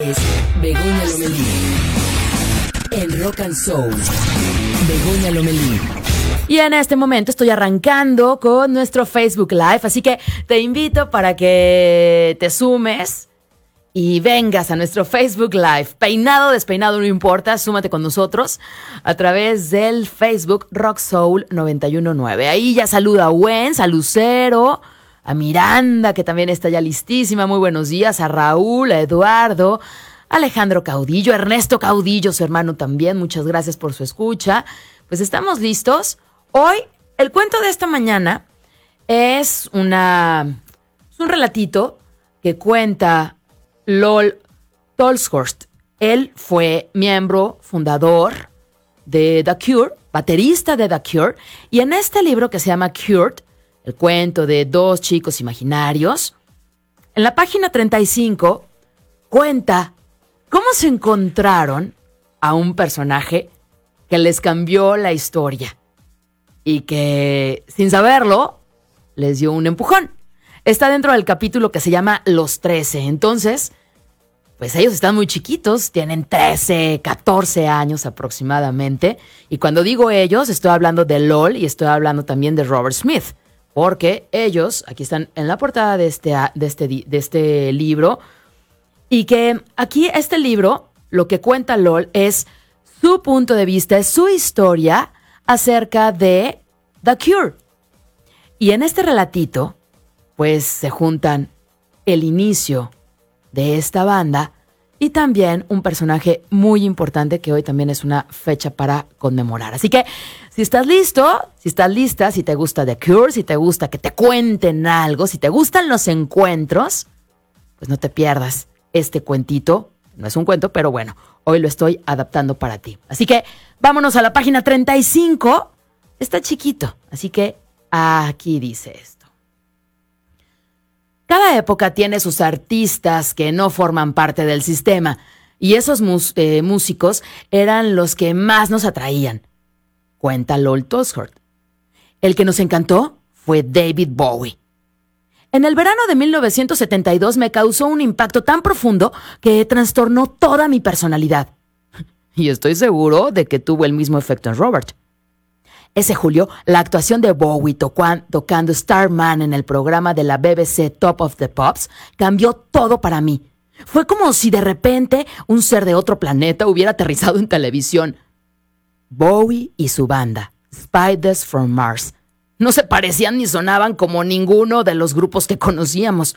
Es Begoña Lomelí. En Rock and Soul. Begoña Lomelí. Y en este momento estoy arrancando con nuestro Facebook Live, así que te invito para que te sumes y vengas a nuestro Facebook Live. Peinado, despeinado, no importa, súmate con nosotros a través del Facebook Rock Soul 919. Ahí ya saluda a Wens, a Lucero, a Miranda, que también está ya listísima. Muy buenos días. A Raúl, a Eduardo, a Alejandro Caudillo, a Ernesto Caudillo, su hermano también. Muchas gracias por su escucha. Pues estamos listos. Hoy, el cuento de esta mañana es una. Es un relatito que cuenta Lol Tolshurst. Él fue miembro fundador de The Cure, baterista de The Cure, y en este libro que se llama Cured, el cuento de dos chicos imaginarios, en la página 35 cuenta cómo se encontraron a un personaje que les cambió la historia y que, sin saberlo, les dio un empujón. Está dentro del capítulo que se llama Los 13. Entonces, pues ellos están muy chiquitos, tienen 13, 14 años aproximadamente. Y cuando digo ellos, estoy hablando de LOL y estoy hablando también de Robert Smith. Porque ellos, aquí están en la portada de este, de este, de este libro, y que aquí este libro, lo que cuenta LOL es su punto de vista, es su historia acerca de The Cure. Y en este relatito, pues se juntan el inicio de esta banda y también un personaje muy importante que hoy también es una fecha para conmemorar. Así que si estás listo, si estás lista, si te gusta The Cure, si te gusta que te cuenten algo, si te gustan los encuentros, pues no te pierdas este cuentito. No es un cuento, pero bueno, hoy lo estoy adaptando para ti. Así que vámonos a la página 35. Está chiquito, así que aquí dice esto. Cada época tiene sus artistas que no forman parte del sistema, y esos eh, músicos eran los que más nos atraían. Cuenta Lol Toshort. El que nos encantó fue David Bowie. En el verano de 1972 me causó un impacto tan profundo que trastornó toda mi personalidad. Y estoy seguro de que tuvo el mismo efecto en Robert. Ese julio, la actuación de Bowie tocando Starman en el programa de la BBC Top of the Pops cambió todo para mí. Fue como si de repente un ser de otro planeta hubiera aterrizado en televisión. Bowie y su banda, Spiders from Mars, no se parecían ni sonaban como ninguno de los grupos que conocíamos.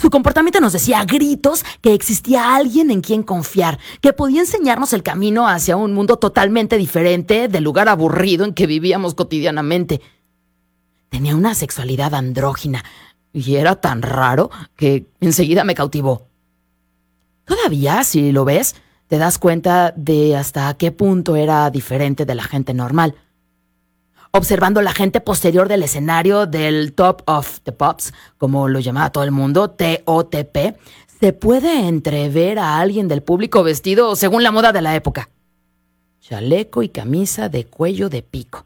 Su comportamiento nos decía a gritos que existía alguien en quien confiar, que podía enseñarnos el camino hacia un mundo totalmente diferente del lugar aburrido en que vivíamos cotidianamente. Tenía una sexualidad andrógina y era tan raro que enseguida me cautivó. Todavía, si lo ves, te das cuenta de hasta qué punto era diferente de la gente normal observando la gente posterior del escenario del Top of the Pops, como lo llamaba todo el mundo, TOTP, se puede entrever a alguien del público vestido según la moda de la época. Chaleco y camisa de cuello de pico.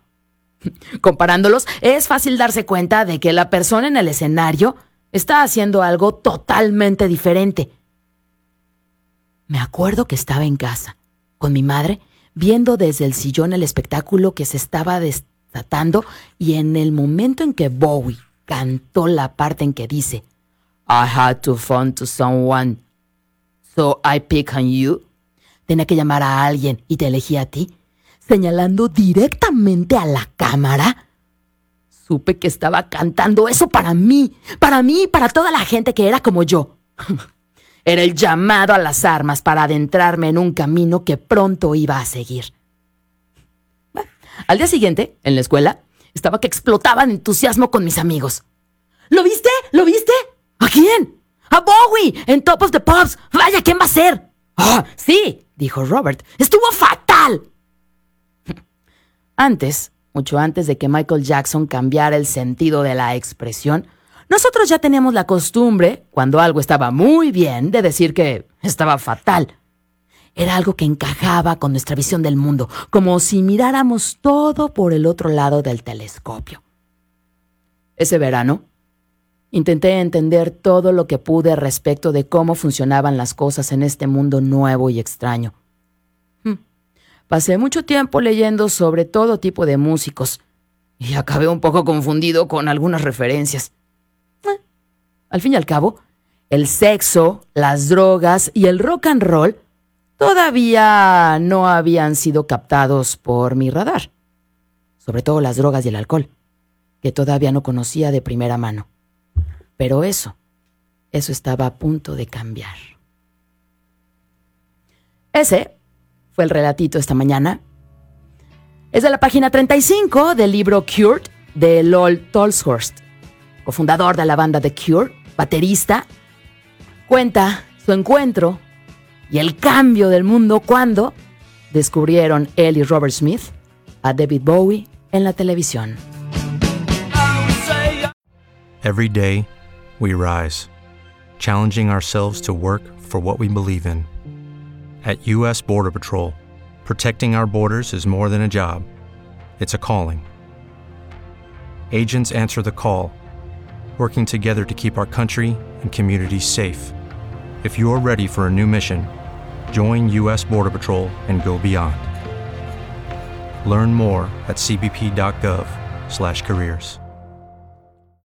Comparándolos, es fácil darse cuenta de que la persona en el escenario está haciendo algo totalmente diferente. Me acuerdo que estaba en casa, con mi madre, viendo desde el sillón el espectáculo que se estaba y en el momento en que Bowie cantó la parte en que dice I had to phone to someone, so I pick on you, tenía que llamar a alguien y te elegí a ti, señalando directamente a la cámara, supe que estaba cantando eso para mí, para mí y para toda la gente que era como yo. Era el llamado a las armas para adentrarme en un camino que pronto iba a seguir. Al día siguiente, en la escuela, estaba que explotaba en entusiasmo con mis amigos. ¿Lo viste? ¿Lo viste? ¿A quién? ¡A Bowie! En Top of the Pops. Vaya, ¿quién va a ser? Ah, sí, dijo Robert. Estuvo fatal. Antes, mucho antes de que Michael Jackson cambiara el sentido de la expresión, nosotros ya teníamos la costumbre, cuando algo estaba muy bien, de decir que estaba fatal. Era algo que encajaba con nuestra visión del mundo, como si miráramos todo por el otro lado del telescopio. Ese verano, intenté entender todo lo que pude respecto de cómo funcionaban las cosas en este mundo nuevo y extraño. Hmm. Pasé mucho tiempo leyendo sobre todo tipo de músicos y acabé un poco confundido con algunas referencias. Al fin y al cabo, el sexo, las drogas y el rock and roll todavía no habían sido captados por mi radar. Sobre todo las drogas y el alcohol, que todavía no conocía de primera mano. Pero eso, eso estaba a punto de cambiar. Ese fue el relatito esta mañana. Es de la página 35 del libro Cured de Lol Tolshurst cofundador de la banda The Cure, baterista, cuenta su encuentro y el cambio del mundo cuando descubrieron él y Robert Smith a David Bowie en la televisión. Every day, we rise, challenging ourselves to work for what we believe in. At U.S. Border Patrol, protecting our borders is more than a job, it's a calling. Agents answer the call working together to keep our country and communities safe. If you are ready for a new mission, join U.S. Border Patrol and go beyond. Learn more at cbp.gov/careers.